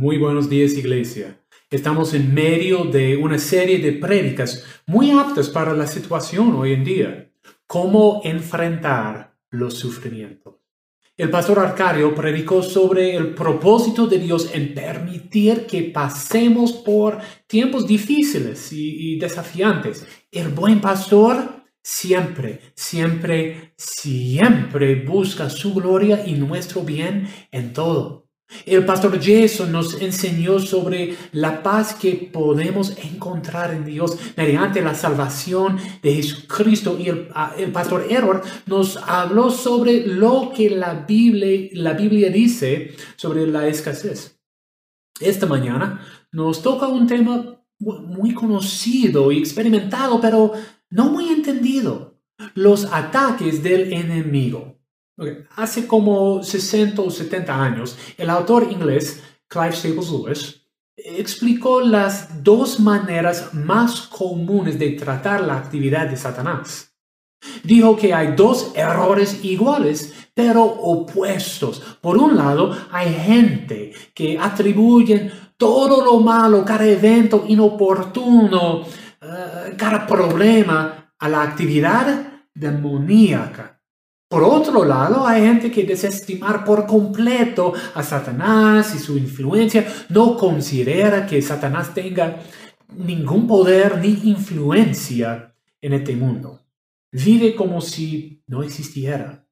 Muy buenos días, iglesia. Estamos en medio de una serie de prédicas muy aptas para la situación hoy en día. Cómo enfrentar los sufrimientos. El pastor Arcadio predicó sobre el propósito de Dios en permitir que pasemos por tiempos difíciles y, y desafiantes. El buen pastor siempre, siempre, siempre busca su gloria y nuestro bien en todo. El pastor Jason nos enseñó sobre la paz que podemos encontrar en Dios mediante la salvación de Jesucristo y el, ah, pastor Edward nos habló sobre lo que la Biblia, la Biblia dice sobre la escasez. Esta mañana nos toca un tema muy conocido y experimentado, pero no muy entendido, los ataques del enemigo. Hace como 60 o 70 años, el autor inglés Clive Staples Lewis explicó las dos maneras más comunes de tratar la actividad de Satanás. Dijo que hay dos errores iguales, pero opuestos. Por un lado, hay gente que atribuyen todo lo malo, cada evento inoportuno, eh, cada problema a la actividad demoníaca. Por otro lado, hay gente que desestimar por completo a Satanás y su influencia, no considera que Satanás tenga ningún poder ni influencia en este mundo. Vive como si no existiera.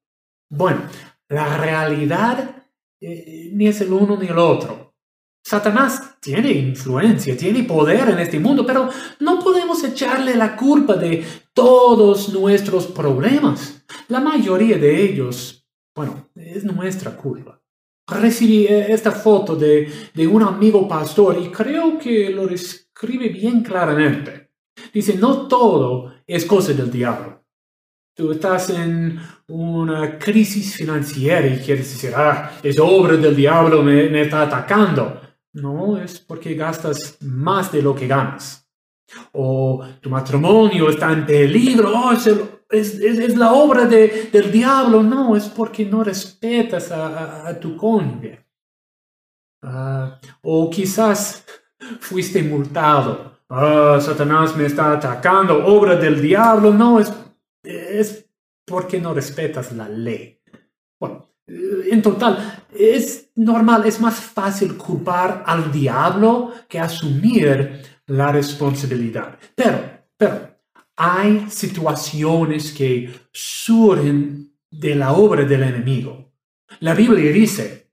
Bueno, la realidad eh, ni es el uno ni el otro. Satanás tiene influencia, tiene poder en este mundo, pero no podemos echarle la culpa de todos nuestros problemas. La mayoría de ellos, bueno, es nuestra culpa. Recibí eh, esta foto de, de un amigo pastor y creo que lo describe bien claramente. Dice, no todo es cosa del diablo. Tú estás en una crisis financiera y quieres decir, ah, es obra del diablo, me, me está atacando. No, es porque gastas más de lo que ganas. O tu matrimonio está en peligro, oh, es, la obra del diablo. No, es porque no respetas a, tu cónyuge. Ah, o quizás fuiste multado. Ah, Satanás me está atacando, obra del diablo. No, es, es porque no respetas la ley. Bueno, en total, es normal, es más fácil culpar al diablo que asumir la responsabilidad. Pero, pero, hay situaciones que surgen de la obra del enemigo. La Biblia dice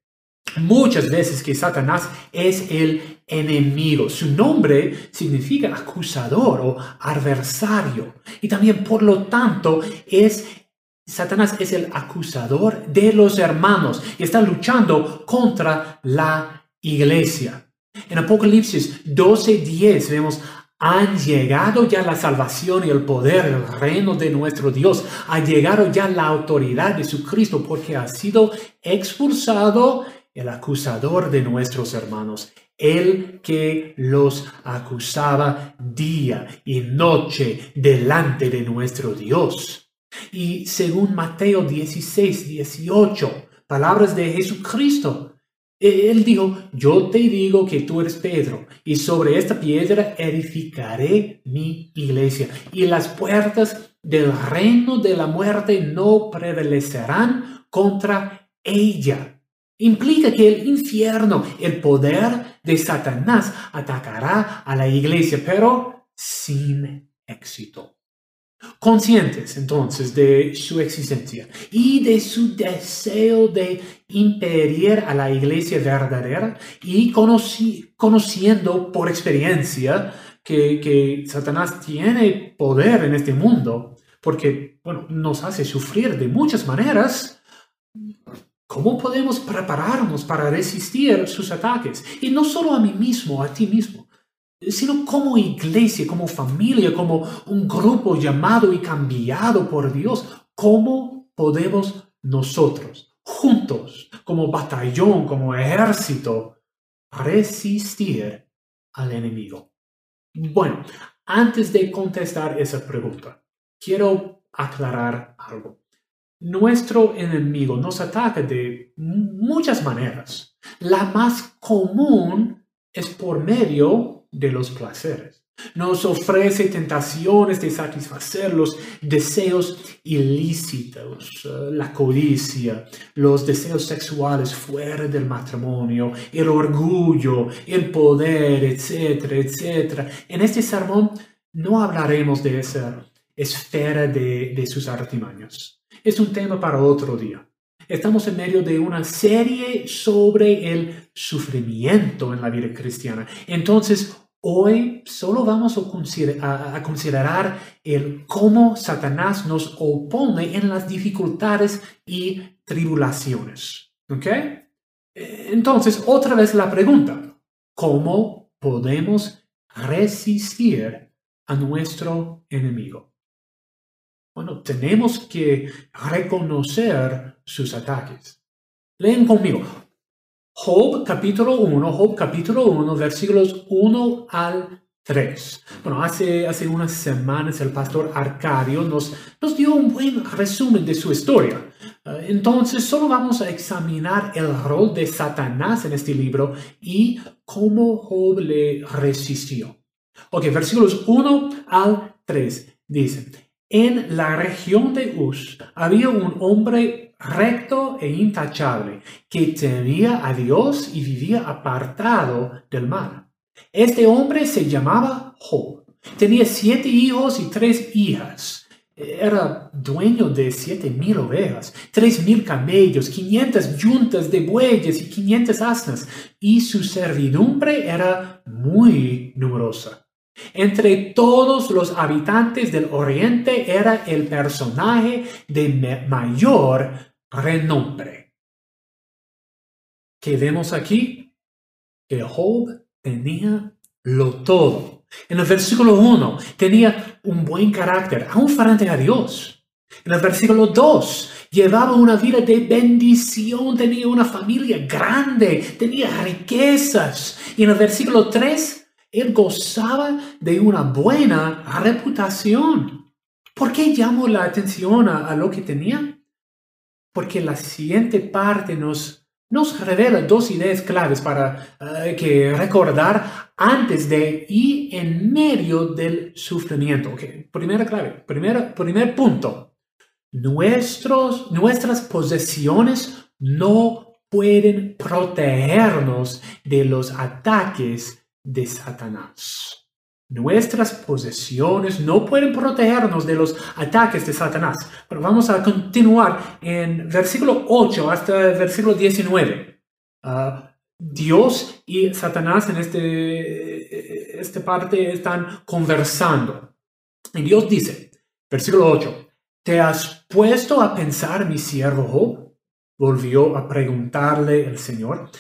muchas veces que Satanás es el enemigo. Su nombre significa acusador o adversario. Y también, por lo tanto, es Satanás es el acusador de los hermanos y está luchando contra la iglesia. En Apocalipsis 12:10 vemos, han llegado ya la salvación y el poder, el reino de nuestro Dios. Ha llegado ya la autoridad de su Cristo porque ha sido expulsado el acusador de nuestros hermanos, el que los acusaba día y noche delante de nuestro Dios. Y según Mateo 16, 18, palabras de Jesucristo, e-, él dijo, yo te digo que tú eres Pedro, y sobre esta piedra edificaré mi iglesia, y las puertas del reino de la muerte no prevalecerán contra ella. Implica que el infierno, el poder de Satanás, atacará a la iglesia, pero sin éxito. Conscientes entonces de su existencia y de su deseo de impedir a la iglesia verdadera y conociendo por experiencia que, que Satanás tiene poder en este mundo, porque bueno, nos hace sufrir de muchas maneras, ¿cómo podemos prepararnos para resistir sus ataques? Y no solo a mí mismo, a ti mismo sino como iglesia, como familia, como un grupo llamado y cambiado por Dios, ¿cómo podemos nosotros, juntos, como batallón, como ejército, resistir al enemigo? Bueno, antes de contestar esa pregunta, quiero aclarar algo. Nuestro enemigo nos ataca de muchas maneras. La más común es por medio de los placeres. Nos ofrece tentaciones de satisfacer los deseos ilícitos, eh, la codicia, los deseos sexuales fuera del matrimonio, el orgullo, el poder, etcétera, etcétera. En este sermón no hablaremos de esa esfera de, de sus artimaños. Es un tema para otro día. Estamos en medio de una serie sobre el sufrimiento en la vida cristiana. Entonces, hoy solo vamos a considerar, el cómo Satanás nos opone en las dificultades y tribulaciones. ¿Ok? Entonces, otra vez la pregunta, ¿cómo podemos resistir a nuestro enemigo? Bueno, tenemos que reconocer sus ataques. Leen conmigo. Job capítulo 1, Job capítulo 1, versículos 1 al 3. Bueno, hace, hace unas semanas el pastor Arcadio nos, nos dio un buen resumen de su historia. Eh, entonces, solo vamos a examinar el rol de Satanás en este libro y cómo Job le resistió. Ok, versículos 1 al 3 dicen, en la región de Uz había un hombre recto e intachable que temía a Dios y vivía apartado del mal. Este hombre se llamaba Job. Tenía siete hijos y tres hijas. Era dueño de siete mil ovejas, tres mil camellos, quinientas yuntas de bueyes y quinientas asnas, y su servidumbre era muy numerosa. Entre todos los habitantes del oriente era el personaje de mayor renombre. ¿Qué vemos aquí? Que Job tenía lo todo. En el versículo 1 tenía un buen carácter, aún frente a Dios. En el versículo 2 llevaba una vida de bendición, tenía una familia grande, tenía riquezas. Y en el versículo 3 él gozaba de una buena reputación. ¿Por qué llamo la atención a, lo que tenía? Porque la siguiente parte nos, nos revela dos ideas claves para eh, que recordar antes de y en medio del sufrimiento. Okay. Primera clave, primer, primer punto. Nuestras posesiones no pueden protegernos de los ataques de Satanás. Nuestras posesiones no pueden protegernos de los ataques de Satanás. Pero vamos a continuar en versículo 8 hasta el versículo 19. Ah, Dios y Satanás en este, esta parte están conversando. Y Dios dice, versículo 8, ¿te has puesto a pensar mi siervo? Volvió a preguntarle el Señor.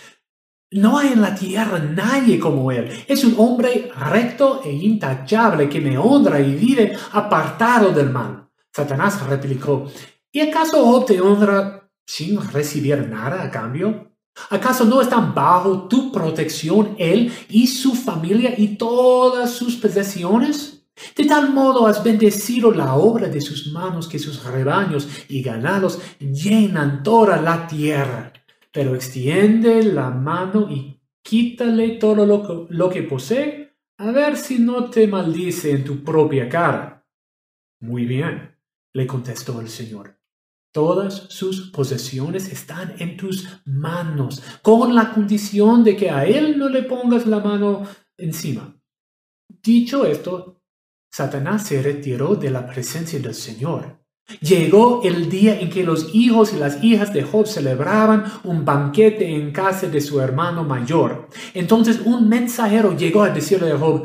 No hay en la tierra nadie como él. Es un hombre recto e intachable que me honra y vive apartado del mal. Satanás replicó, ¿y acaso Job honra sin recibir nada a cambio? ¿Acaso no están bajo tu protección él y su familia y todas sus posesiones? De tal modo has bendecido la obra de sus manos que sus rebaños y ganados llenan toda la tierra pero extiende la mano y quítale todo lo que, posee, a ver si no te maldice en tu propia cara. Muy bien, le contestó el Señor. Todas sus posesiones están en tus manos, con la condición de que a él no le pongas la mano encima. Dicho esto, Satanás se retiró de la presencia del Señor. Llegó el día en que los hijos y las hijas de Job celebraban un banquete en casa de su hermano mayor. Entonces un mensajero llegó a decirle a Job,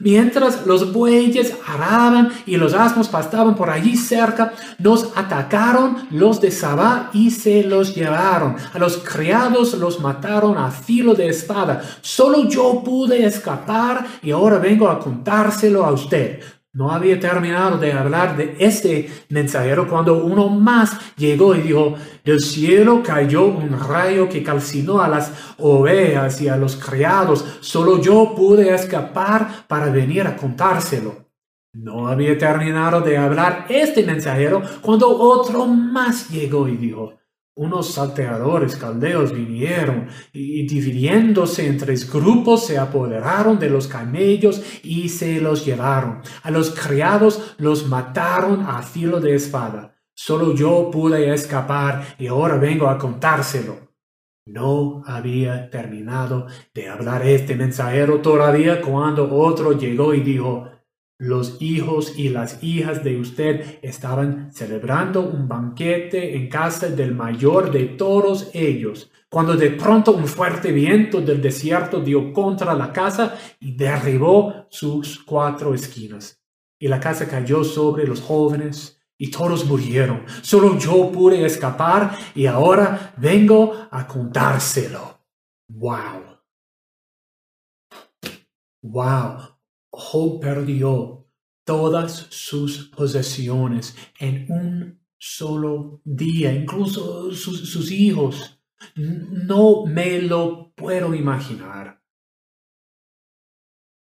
Mientras los bueyes araban y los asnos pastaban por allí cerca, nos atacaron los de Sabá y se los llevaron. A los criados los mataron a filo de espada. Solo yo pude escapar y ahora vengo a contárselo a usted. No había terminado de hablar de este mensajero cuando uno más llegó y dijo, del cielo cayó un rayo que calcinó a las ovejas y a los criados. Solo yo pude escapar para venir a contárselo. No había terminado de hablar este mensajero cuando otro más llegó y dijo, unos salteadores caldeos vinieron y dividiéndose en tres grupos se apoderaron de los camellos y se los llevaron. A los criados los mataron a filo de espada. Solo yo pude escapar y ahora vengo a contárselo. No había terminado de hablar este mensajero todavía cuando otro llegó y dijo, los hijos y las hijas de usted estaban celebrando un banquete en casa del mayor de todos ellos, cuando de pronto un fuerte viento del desierto dio contra la casa y derribó sus cuatro esquinas. Y la casa cayó sobre los jóvenes y todos murieron. Solo yo pude escapar y ahora vengo a contárselo. Wow. Wow. Job perdió todas sus posesiones en un solo día, incluso sus, hijos. No me lo puedo imaginar.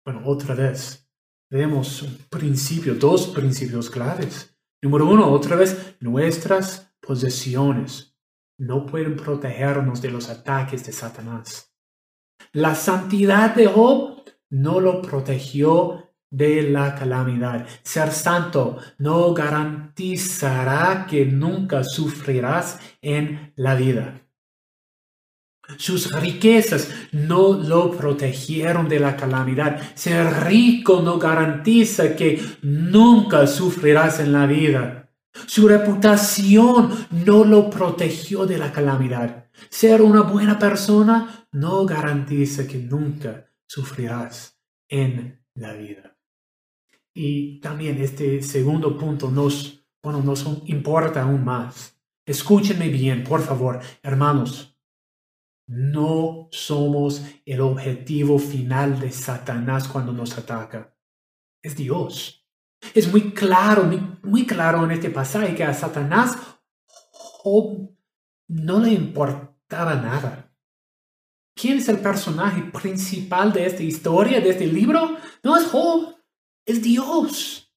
Bueno, otra vez, vemos un principio, dos principios claves. Número uno, otra vez, nuestras posesiones no pueden protegernos de los ataques de Satanás. La santidad de Job no lo protegió de la calamidad. Ser santo no garantizará que nunca sufrirás en la vida. Sus riquezas no lo protegieron de la calamidad. Ser rico no garantiza que nunca sufrirás en la vida. Su reputación no lo protegió de la calamidad. Ser una buena persona no garantiza que nunca sufrirás en la vida. Y también este segundo punto nos, bueno, nos importa aún más. Escúchenme bien, por favor, hermanos. No somos el objetivo final de Satanás cuando nos ataca. Es Dios. Es muy claro, muy, claro en este pasaje que a Satanás no le importaba nada. ¿Quién es el personaje principal de esta historia, de este libro? No es Job, es Dios.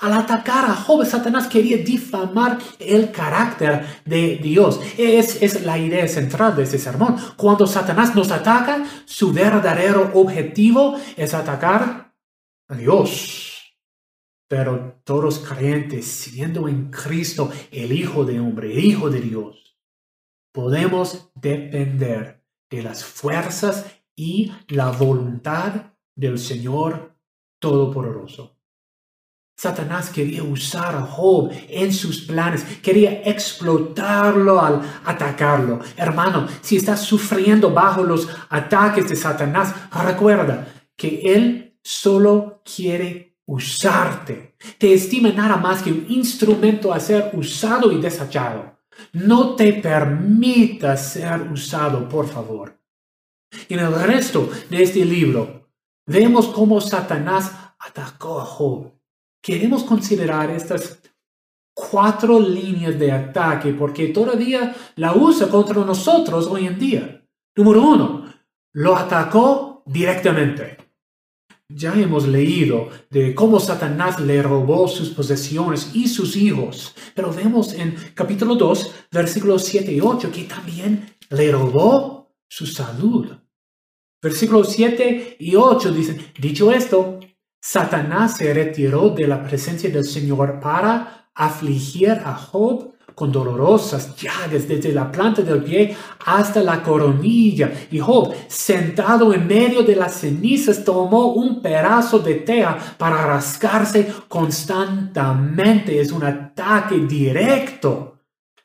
Al atacar a Job, Satanás quería difamar el carácter de Dios. Es, es la idea central de este sermón. Cuando Satanás nos ataca, su verdadero objetivo es atacar a Dios. Pero todos creyentes, siendo en Cristo el Hijo de Hombre, el Hijo de Dios, podemos depender de las fuerzas y la voluntad del Señor Todopoderoso. Satanás quería usar a Job en sus planes, quería explotarlo al atacarlo. Hermano, si estás sufriendo bajo los ataques de Satanás, recuerda que él solo quiere usarte. Te estima nada más que un instrumento a ser usado y desechado. No te permitas ser usado, por favor. En el resto de este libro, vemos cómo Satanás atacó a Job. Queremos considerar estas cuatro líneas de ataque porque todavía la usa contra nosotros hoy en día. Número uno, lo atacó directamente. Ya hemos leído de cómo Satanás le robó sus posesiones y sus hijos, pero vemos en capítulo 2, versículos 7 y 8, que también le robó su salud. Versículos 7 y 8 dicen, dicho esto, Satanás se retiró de la presencia del Señor para afligir a Job con dolorosas llagas desde la planta del pie hasta la coronilla. Y Job, sentado en medio de las cenizas, tomó un pedazo de teja para rascarse constantemente. Es un ataque directo.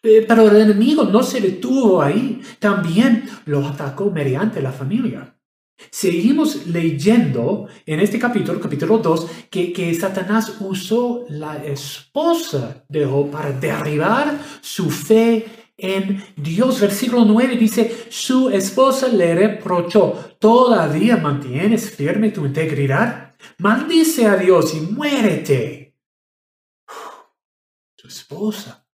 Eh, pero el enemigo no se detuvo ahí. También lo atacó mediante la familia. Seguimos leyendo en este capítulo, capítulo 2, que, que Satanás usó la esposa de Job para derribar su fe en Dios. Versículo 9 dice, su esposa le reprochó, ¿todavía mantienes firme tu integridad? Maldice a Dios y muérete. Tu esposa.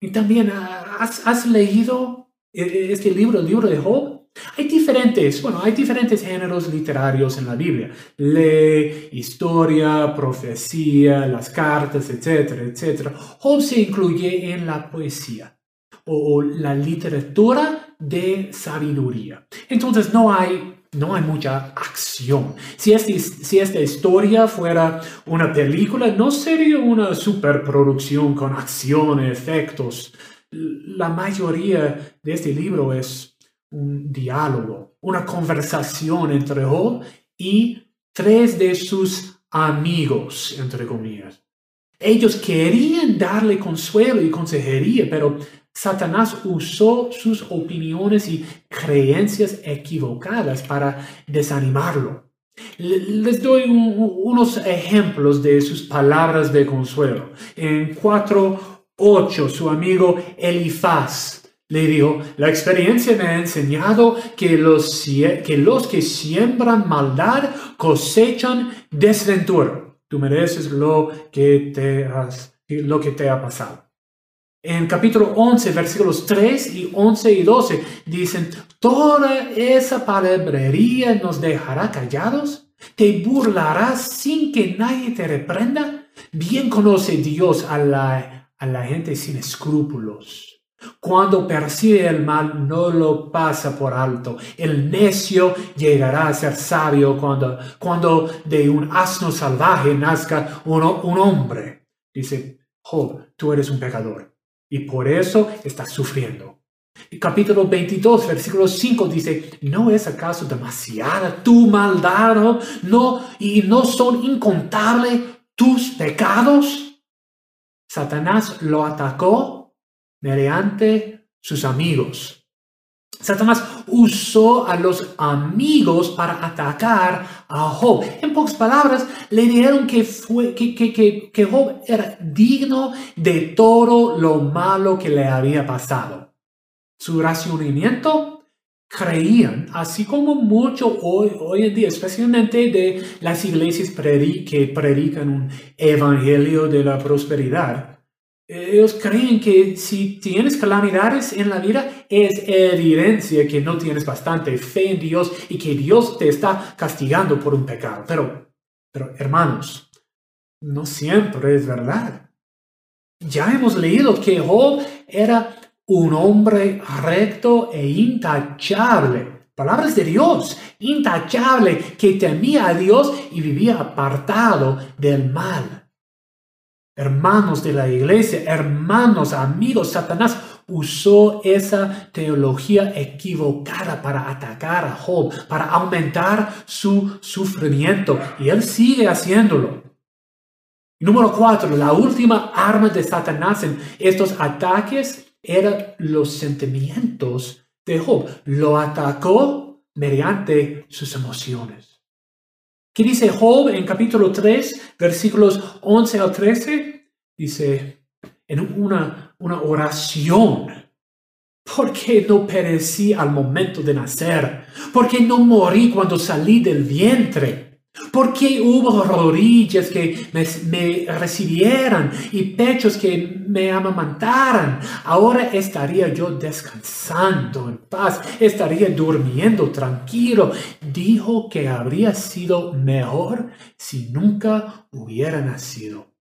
Y también, ¿has, has leído este libro, el libro de Job? Hay diferentes, bueno, hay diferentes géneros literarios en la Biblia. Lee, historia, profecía, las cartas, etcétera, etcétera. Job se incluye en la poesía. o, la literatura de sabiduría. Entonces no hay, no hay mucha acción. Si, este, si esta historia fuera una película, no sería una superproducción con acción, efectos. La mayoría de este libro es un diálogo, una conversación entre Job y tres de sus amigos, entre comillas. Ellos querían darle consuelo y consejería, pero Satanás usó sus opiniones y creencias equivocadas para desanimarlo. Les doy unos ejemplos de sus palabras de consuelo. En 4.8, su amigo Elifaz le dijo, la experiencia me ha enseñado que los, que los que siembran maldad cosechan desventura. Tú mereces lo que te, has, lo que te ha pasado. En capítulo 11, versículos 3 y 11 y 12 dicen, toda esa palabrería nos dejará callados. ¿Te burlarás sin que nadie te reprenda? Bien conoce Dios a la, a la gente sin escrúpulos. Cuando percibe el mal, no lo pasa por alto. El necio llegará a ser sabio cuando, cuando de un asno salvaje nazca un hombre. Dice, Job, tú eres un pecador y por eso estás sufriendo. capítulo 22, versículo 5 dice, ¿no es acaso demasiada tu maldad? No, y no son incontables tus pecados. Satanás lo atacó mediante sus amigos. Satanás usó a los amigos para atacar a Job. En pocas palabras, le dijeron que, fue, que, que, que, Job era digno de todo lo malo que le había pasado. Su racionamiento creían, así como mucho hoy, hoy en día, especialmente de las iglesias que predican un evangelio de la prosperidad, ellos creen que si tienes calamidades en la vida es evidencia que no tienes bastante fe en Dios y que Dios te está castigando por un pecado. Pero, hermanos, no siempre es verdad. Ya hemos leído que Job era un hombre recto e intachable. Palabras de Dios, intachable, que temía a Dios y vivía apartado del mal hermanos de la iglesia, hermanos, amigos, Satanás usó esa teología equivocada para atacar a Job, para aumentar su sufrimiento. Y él sigue haciéndolo. Número cuatro, la última arma de Satanás en estos ataques eran los sentimientos de Job. Lo atacó mediante sus emociones. ¿Qué dice Job en capítulo 3, versículos 11 al 13? Dice, en una, una oración, ¿por qué no perecí al momento de nacer? ¿Por qué no morí cuando salí del vientre? ¿Por qué hubo rodillas que me, recibieran y pechos que me amamantaran? Ahora estaría yo descansando en paz, estaría durmiendo tranquilo. Dijo que habría sido mejor si nunca hubiera nacido.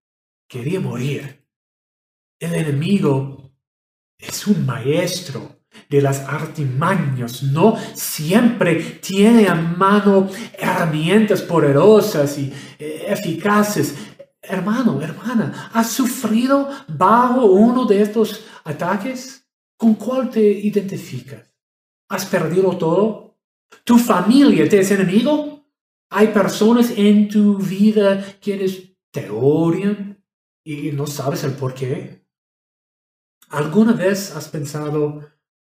Quería morir. El enemigo es un maestro de las artimañas, no siempre tiene a mano herramientas poderosas y eh, eficaces. Hermano, hermana, ¿has sufrido bajo uno de estos ataques? ¿Con cuál te identificas? ¿Has perdido todo? ¿Tu familia te es enemigo? ¿Hay personas en tu vida quienes te odian y no sabes el por qué? ¿Alguna vez has pensado,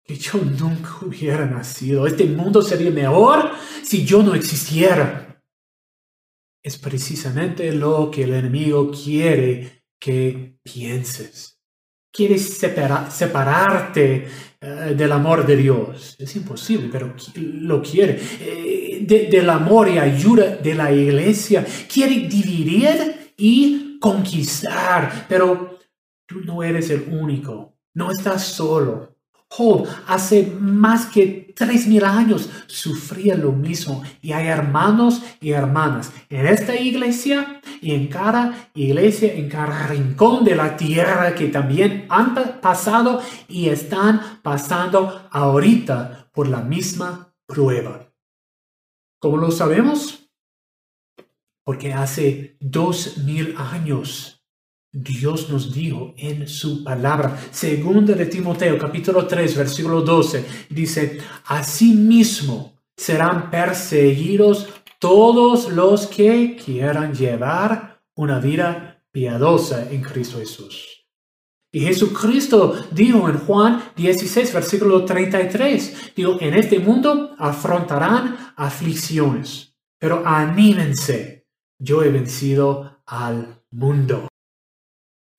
que yo nunca hubiera nacido. Este mundo sería mejor si yo no existiera. Es precisamente lo que el enemigo quiere que pienses. Quiere separarte eh, del amor de Dios. Es imposible, pero lo quiere. Eh, del amor y ayuda de la iglesia. Quiere dividir y conquistar. Pero tú no eres el único. No estás solo. Hace más que tres mil años sufría lo mismo y hay hermanos y hermanas en esta iglesia y en cada iglesia, en cada rincón de la tierra que también han pasado y están pasando ahorita por la misma prueba. ¿Cómo lo sabemos? Porque hace dos mil años Dios nos dijo en su palabra, segunda de Timoteo capítulo 3 versículo 12, dice, asimismo serán perseguidos todos los que quieran llevar una vida piadosa en Cristo Jesús. Y Jesucristo dijo en Juan 16, versículo 33, dijo, en este mundo afrontarán aflicciones, pero anímense, yo he vencido al mundo.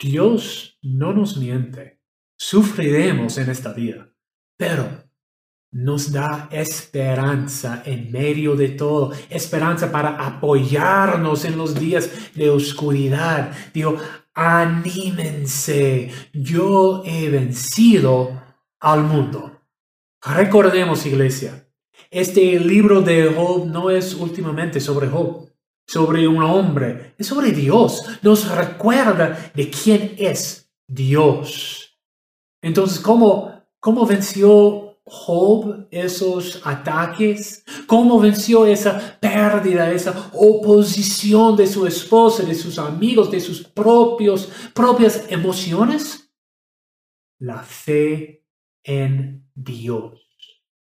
Dios no nos miente. Sufriremos en esta vida, pero nos da esperanza en medio de todo, esperanza para apoyarnos en los días de oscuridad. Digo, anímense, yo he vencido al mundo. Recordemos, iglesia, este libro de Job no es últimamente sobre Job sobre un hombre, es sobre Dios. Nos recuerda de quién es Dios. Entonces, ¿cómo, cómo venció Job esos ataques? ¿Cómo venció esa pérdida, esa oposición de su esposa, de sus amigos, de sus propios, propias emociones? La fe en Dios.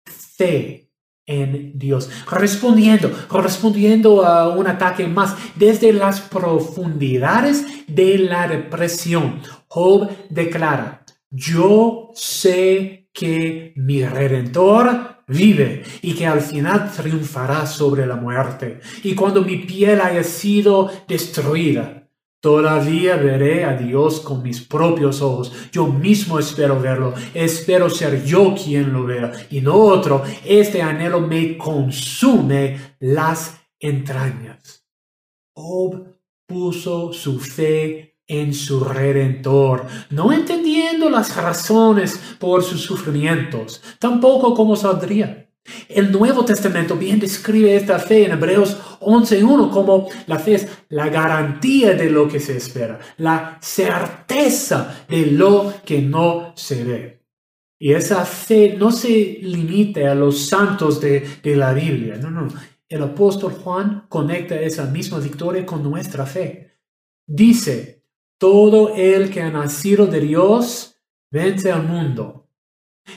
Fe en Dios, respondiendo, respondiendo a un ataque más desde las profundidades de la depresión. Job declara, yo sé que mi redentor vive y que al final triunfará sobre la muerte. Y cuando mi piel haya sido destruida, Todavía veré a Dios con mis propios ojos. Yo mismo espero verlo. Espero ser yo quien lo vea y no otro. Este anhelo me consume las entrañas. Job puso su fe en su redentor, no entendiendo las razones por sus sufrimientos, tampoco cómo saldría. El Nuevo Testamento bien describe esta fe en Hebreos 11.1 como la fe es la garantía de lo que se espera, la certeza de lo que no se ve. Y esa fe no se limita a los santos de, de la Biblia, no, no. El apóstol Juan conecta esa misma victoria con nuestra fe. Dice, todo el que ha nacido de Dios vence al mundo.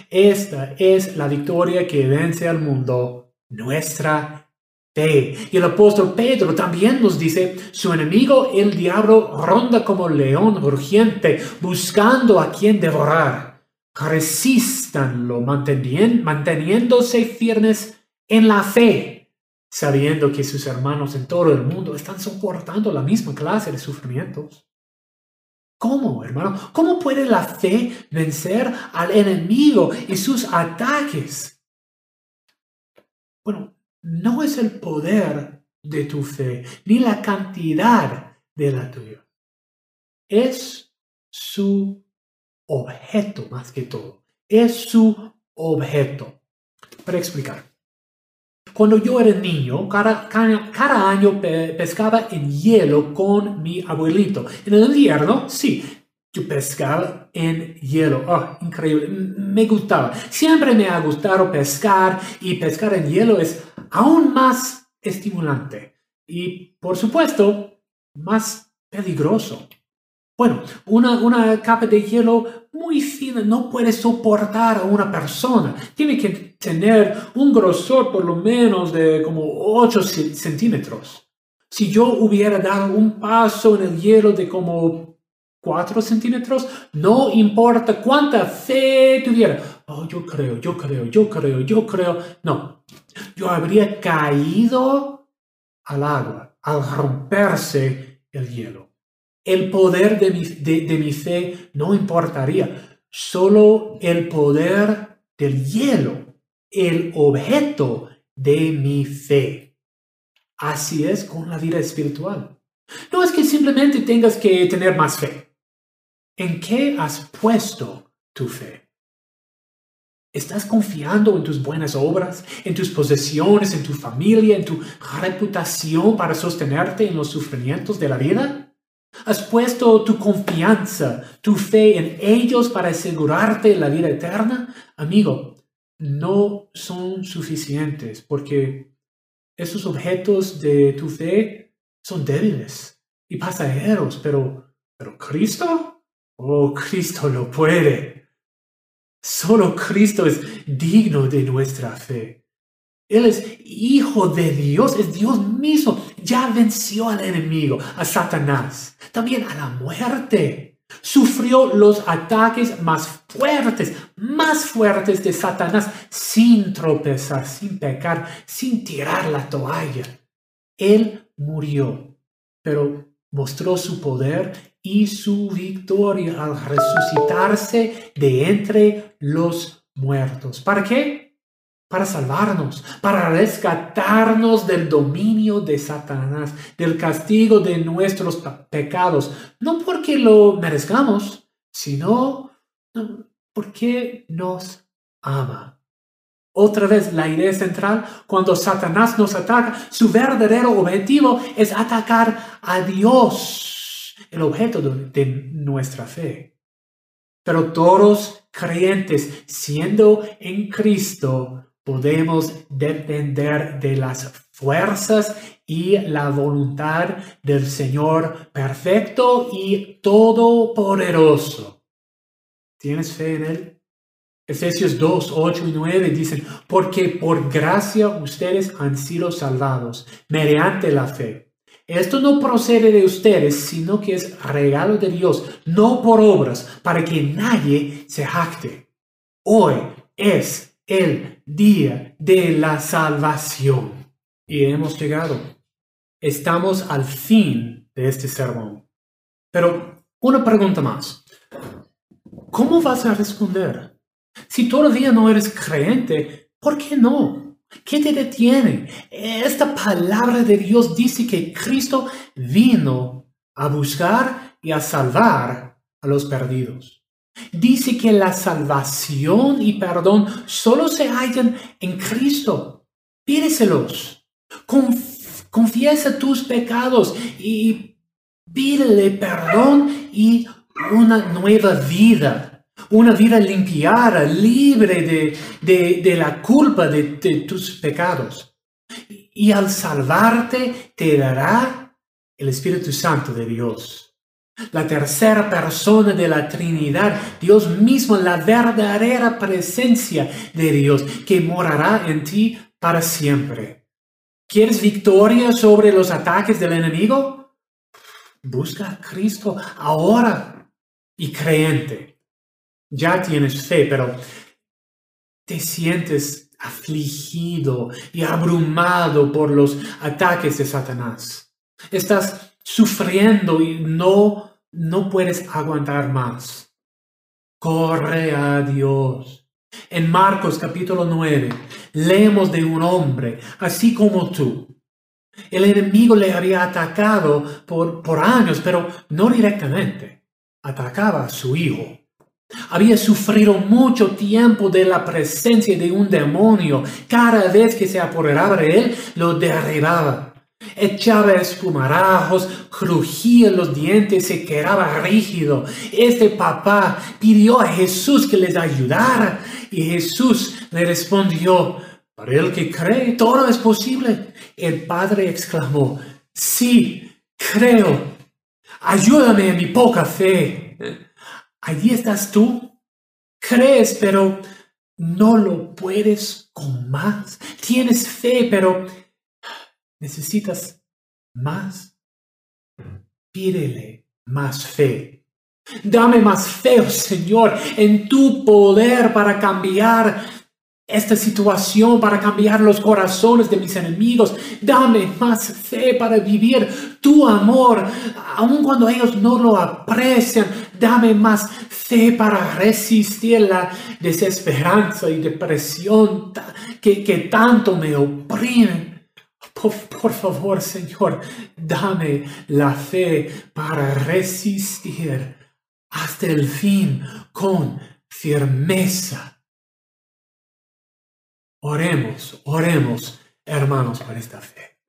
Esta es la victoria que vence al mundo, nuestra fe. Y el apóstol Pedro también nos dice, su enemigo, el diablo, ronda como león rugiente, buscando a quien devorar. Resístanlo manteniéndose firmes en la fe, sabiendo que sus hermanos en todo el mundo están soportando la misma clase de sufrimientos. ¿Cómo, hermano? ¿Cómo puede la fe vencer al enemigo y sus ataques? Bueno, no es el poder de tu fe, ni la cantidad de la tuya. Es su objeto más que todo. Es su objeto. Para explicar. Cuando yo era niño, cada, cada, año pescaba en hielo con mi abuelito. En el invierno, sí, yo pescaba en hielo. Oh, increíble. Me gustaba. Siempre me ha gustado pescar y pescar en hielo es aún más estimulante. Y, por supuesto, más peligroso. Bueno, una, una capa de hielo muy fina no puede soportar a una persona. Tiene que tener un grosor por lo menos de como 8 centímetros. Si yo hubiera dado un paso en el hielo de como 4 centímetros, no importa cuánta fe tuviera. Oh, yo creo, yo creo, yo creo, yo creo. No, yo habría caído al agua al romperse el hielo el poder de mi, de, mi fe no importaría. Solo el poder del hielo, el objeto de mi fe. Así es con la vida espiritual. No es que simplemente tengas que tener más fe. ¿En qué has puesto tu fe? ¿Estás confiando en tus buenas obras, en tus posesiones, en tu familia, en tu reputación para sostenerte en los sufrimientos de la vida? ¿Has puesto tu confianza, tu fe en ellos para asegurarte la vida eterna? Amigo, no son suficientes porque esos objetos de tu fe son débiles y pasajeros, pero, pero Cristo, oh, Cristo lo puede. Solo Cristo es digno de nuestra fe. Él es hijo de Dios, es Dios mismo. Ya venció al enemigo, a Satanás, también a la muerte. Sufrió los ataques más fuertes, más fuertes de Satanás, sin tropezar, sin pecar, sin tirar la toalla. Él murió, pero mostró su poder y su victoria al resucitarse de entre los muertos. ¿Para qué? Para salvarnos, para rescatarnos del dominio de Satanás, del castigo de nuestros pecados, no porque lo merezcamos, sino porque nos ama. Otra vez, la idea central, cuando Satanás nos ataca, su verdadero objetivo es atacar a Dios el objeto de nuestra fe. Pero todos creyentes, siendo en Cristo, podemos depender de las fuerzas y la voluntad del Señor perfecto y todopoderoso. ¿Tienes fe en Él? Efesios 2, 8 y 9 dicen, porque por gracia ustedes han sido salvados mediante la fe. Esto no procede de ustedes, sino que es regalo de Dios, no por obras, para que nadie se jacte. Hoy es el día de la salvación. Y hemos llegado. Estamos al fin de este sermón. Pero una pregunta más. ¿Cómo vas a responder? Si todavía no eres creyente, ¿por qué no? ¿Qué te detiene? Esta palabra de Dios dice que Cristo vino a buscar y a salvar a los perdidos. Dice que la salvación y perdón solo se hallan en Cristo. Pídeselos. confiesa tus pecados y pídele perdón y una nueva vida una vida limpiada, libre de, la culpa de, tus pecados. Y al salvarte te dará el Espíritu Santo de Dios. La tercera persona de la Trinidad, Dios mismo, la verdadera presencia de Dios que morará en ti para siempre. ¿Quieres victoria sobre los ataques del enemigo? Busca a Cristo ahora y creyente ya tienes fe, pero te sientes afligido y abrumado por los ataques de Satanás. Estás sufriendo y no, no puedes aguantar más. Corre a Dios. En Marcos capítulo 9 leemos de un hombre, así como tú. El enemigo le había atacado por, por años, pero no directamente. Atacaba a su hijo había sufrido mucho tiempo de la presencia de un demonio. Cada vez que se apoderaba de él, lo derribaba. Echaba espumarajos, crujía los dientes, se quedaba rígido. Este papá pidió a Jesús que les ayudara y Jesús le respondió, para el que cree, todo es posible. El padre exclamó, sí, creo, ayúdame en mi poca fe. Allí estás tú. Crees, pero no lo puedes con más. Tienes fe, pero necesitas más. Pídele más fe. Dame más fe, oh Señor, en tu poder para cambiar esta situación, para cambiar los corazones de mis enemigos. Dame más fe para vivir tu amor, aun cuando ellos no lo aprecian. Dame más fe para resistir la desesperanza y depresión que, que tanto me oprimen. Por, favor, Señor, dame la fe para resistir hasta el fin con firmeza Oremos, oremos, hermanos, por esta fe.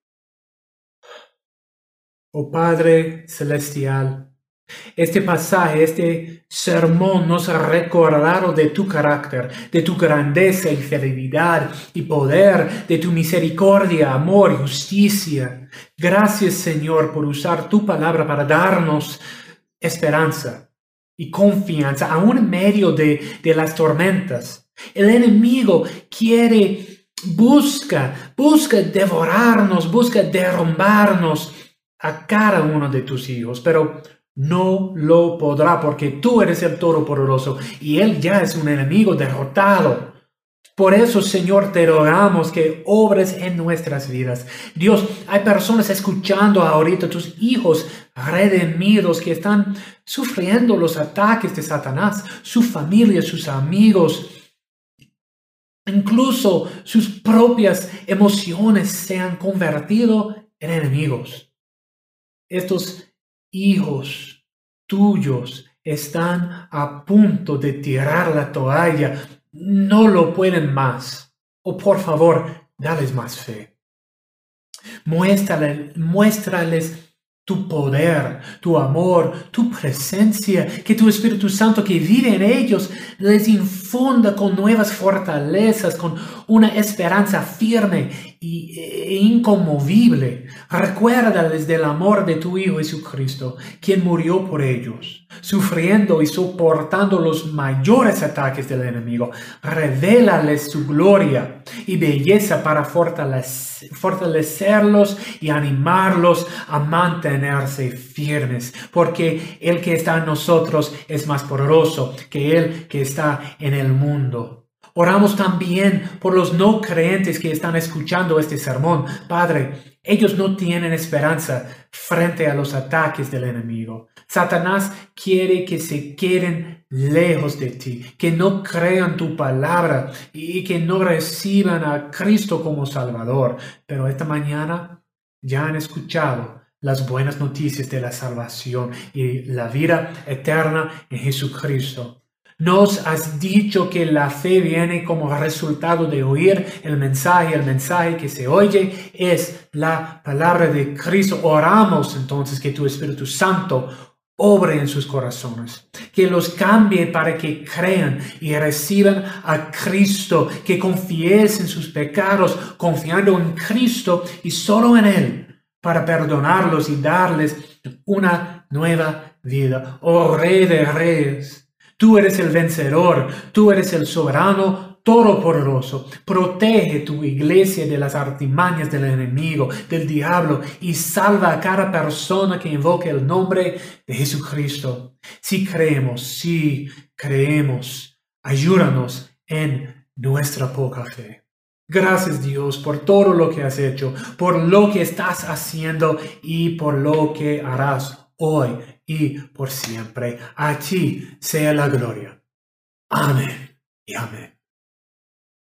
Oh Padre Celestial, este pasaje, este sermón nos ha recordado de tu carácter, de tu grandeza y fidelidad y poder, de tu misericordia, amor y justicia. Gracias Señor por usar tu palabra para darnos esperanza y confianza, aún en medio de, de las tormentas. El enemigo quiere, busca, busca devorarnos, busca derrumbarnos a cada uno de tus hijos, pero no lo podrá porque tú eres el Todopoderoso y Él ya es un enemigo derrotado. Por eso, Señor, te rogamos que obres en nuestras vidas. Dios, hay personas escuchando ahorita, tus hijos redimidos que están sufriendo los ataques de Satanás, su familia, sus amigos, incluso sus propias emociones se han convertido en enemigos. Estos hijos tuyos están a punto de tirar la toalla, no lo pueden más. O por favor, dales más fe. Muéstrales, muéstrales tu poder, tu amor, tu presencia, que tu Espíritu Santo que vive en ellos les infunda con nuevas fortalezas, con una esperanza firme e inconmovible. Recuérdales del amor de tu Hijo Jesucristo, quien murió por ellos, sufriendo y soportando los mayores ataques del enemigo. Revélales su gloria y belleza para fortalecerlos y animarlos a mantenerse firmes, porque el que está en nosotros es más poderoso que el que está en el mundo. Oramos también por los no creyentes que están escuchando este sermón. Padre, ellos no tienen esperanza frente a los ataques del enemigo. Satanás quiere que se queden lejos de ti, que no crean tu palabra y que no reciban a Cristo como Salvador. Pero esta mañana ya han escuchado las buenas noticias de la salvación y la vida eterna en Jesucristo. Nos has dicho que la fe viene como resultado de oír el mensaje. El mensaje que se oye es la palabra de Cristo. Oramos entonces que tu Espíritu Santo obre en sus corazones, que los cambie para que crean y reciban a Cristo, que confiesen sus pecados confiando en Cristo y solo en Él para perdonarlos y darles una nueva vida. Oh Rey de Reyes Tú eres el vencedor, tú eres el soberano todopoderoso. Protege tu iglesia de las artimañas del enemigo, del diablo, y salva a cada persona que invoque el nombre de Jesucristo. Si creemos, si creemos, ayúdanos en nuestra poca fe. Gracias Dios por todo lo que has hecho, por lo que estás haciendo y por lo que harás hoy y por siempre. A ti sea la gloria. Amén y amén.